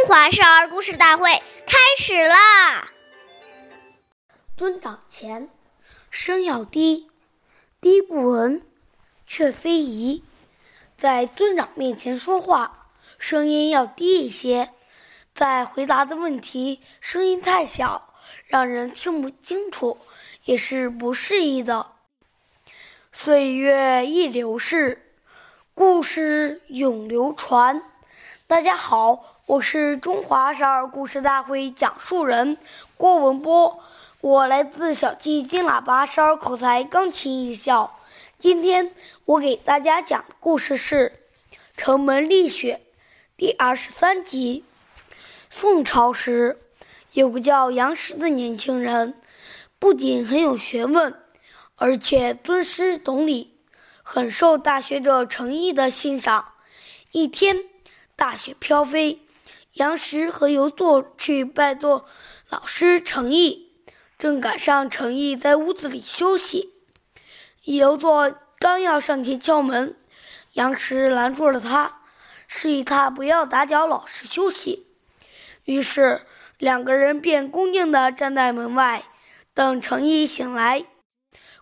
中华少儿故事大会开始啦！尊长前，声要低，低不闻，却非宜。在尊长面前说话，声音要低一些。在回答的问题，声音太小，让人听不清楚，也是不适宜的。岁月易流逝，故事永流传。大家好，我是中华少儿故事大会讲述人郭文波，我来自小鸡金喇叭少儿口才钢琴艺校。今天我给大家讲的故事是《城门立雪》第二十三集。宋朝时，有个叫杨时的年轻人，不仅很有学问，而且尊师懂礼，很受大学者程颐的欣赏。一天。大雪飘飞，杨时和游作去拜作老师程颐，正赶上程颐在屋子里休息。游作刚要上前敲门，杨时拦住了他，示意他不要打搅老师休息。于是两个人便恭敬地站在门外，等程颐醒来。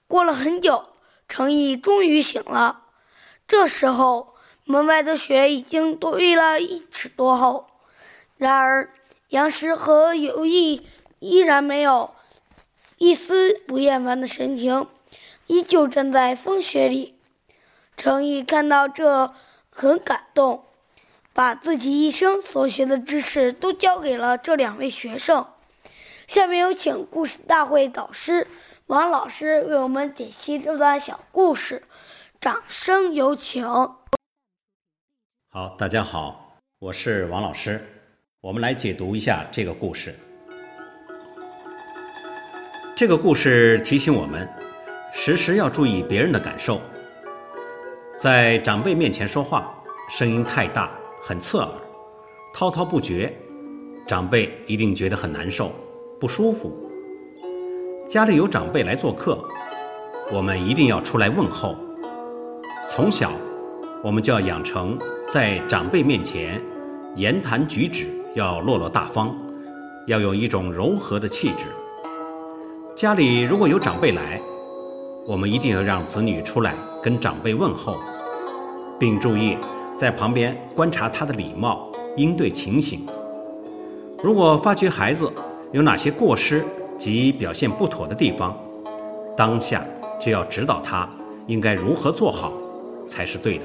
过了很久，程颐终于醒了。这时候。门外的雪已经堆了一尺多厚，然而杨时和游艺依然没有一丝不厌烦的神情，依旧站在风雪里。程颐看到这，很感动，把自己一生所学的知识都教给了这两位学生。下面有请故事大会导师王老师为我们解析这段小故事，掌声有请。好，大家好，我是王老师，我们来解读一下这个故事。这个故事提醒我们，时时要注意别人的感受。在长辈面前说话，声音太大，很刺耳，滔滔不绝，长辈一定觉得很难受、不舒服。家里有长辈来做客，我们一定要出来问候。从小。我们就要养成在长辈面前言谈举止要落落大方，要有一种柔和的气质。家里如果有长辈来，我们一定要让子女出来跟长辈问候，并注意在旁边观察他的礼貌应对情形。如果发觉孩子有哪些过失及表现不妥的地方，当下就要指导他应该如何做好才是对的。